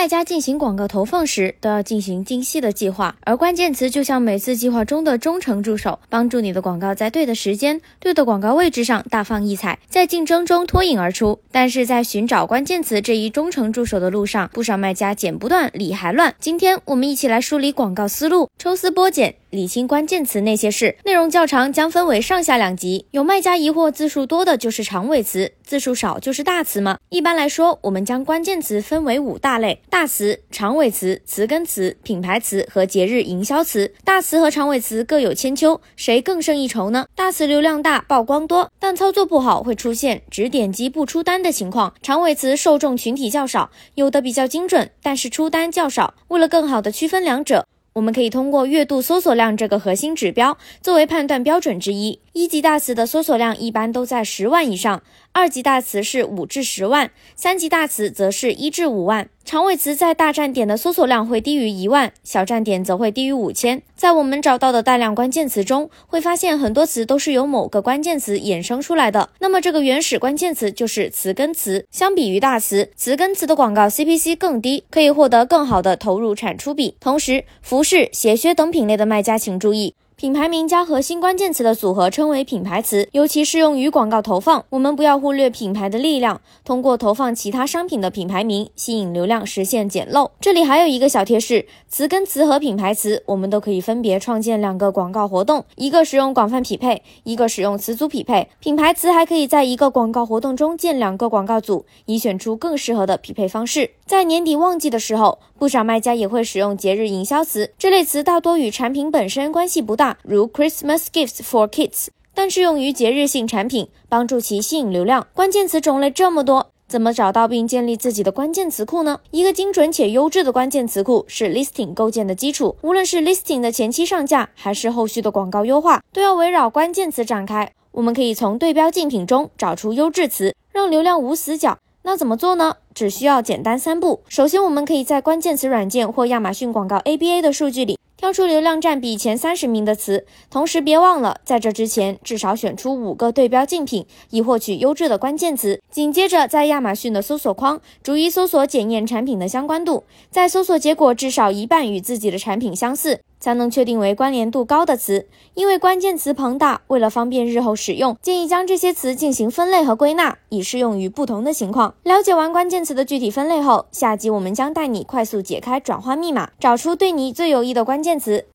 卖家进行广告投放时都要进行精细的计划，而关键词就像每次计划中的忠诚助手，帮助你的广告在对的时间、对的广告位置上大放异彩，在竞争中脱颖而出。但是在寻找关键词这一忠诚助手的路上，不少卖家剪不断，理还乱。今天我们一起来梳理广告思路，抽丝剥茧。理清关键词那些事，内容较长，将分为上下两集。有卖家疑惑，字数多的就是长尾词，字数少就是大词吗？一般来说，我们将关键词分为五大类：大词、长尾词、词根词、品牌词和节日营销词。大词和长尾词各有千秋，谁更胜一筹呢？大词流量大，曝光多，但操作不好会出现只点击不出单的情况。长尾词受众群体较少，有的比较精准，但是出单较少。为了更好的区分两者。我们可以通过月度搜索量这个核心指标作为判断标准之一。一级大词的搜索量一般都在十万以上，二级大词是五至十万，三级大词则是一至五万。长尾词在大站点的搜索量会低于一万，小站点则会低于五千。在我们找到的大量关键词中，会发现很多词都是由某个关键词衍生出来的。那么这个原始关键词就是词根词。相比于大词，词根词的广告 CPC 更低，可以获得更好的投入产出比。同时，服饰、鞋靴等品类的卖家请注意。品牌名加核心关键词的组合称为品牌词，尤其适用于广告投放。我们不要忽略品牌的力量，通过投放其他商品的品牌名吸引流量，实现捡漏。这里还有一个小贴士：词根词和品牌词，我们都可以分别创建两个广告活动，一个使用广泛匹配，一个使用词组匹配。品牌词还可以在一个广告活动中建两个广告组，以选出更适合的匹配方式。在年底旺季的时候，不少卖家也会使用节日营销词，这类词大多与产品本身关系不大。如 Christmas gifts for kids，但适用于节日性产品，帮助其吸引流量。关键词种类这么多，怎么找到并建立自己的关键词库呢？一个精准且优质的关键词库是 listing 构建的基础。无论是 listing 的前期上架，还是后续的广告优化，都要围绕关键词展开。我们可以从对标竞品中找出优质词，让流量无死角。那怎么做呢？只需要简单三步。首先，我们可以在关键词软件或亚马逊广告 ABA 的数据里。挑出流量占比前三十名的词，同时别忘了在这之前至少选出五个对标竞品，以获取优质的关键词。紧接着，在亚马逊的搜索框逐一搜索检验产品的相关度，在搜索结果至少一半与自己的产品相似。才能确定为关联度高的词，因为关键词庞大，为了方便日后使用，建议将这些词进行分类和归纳，以适用于不同的情况。了解完关键词的具体分类后，下集我们将带你快速解开转换密码，找出对你最有益的关键词。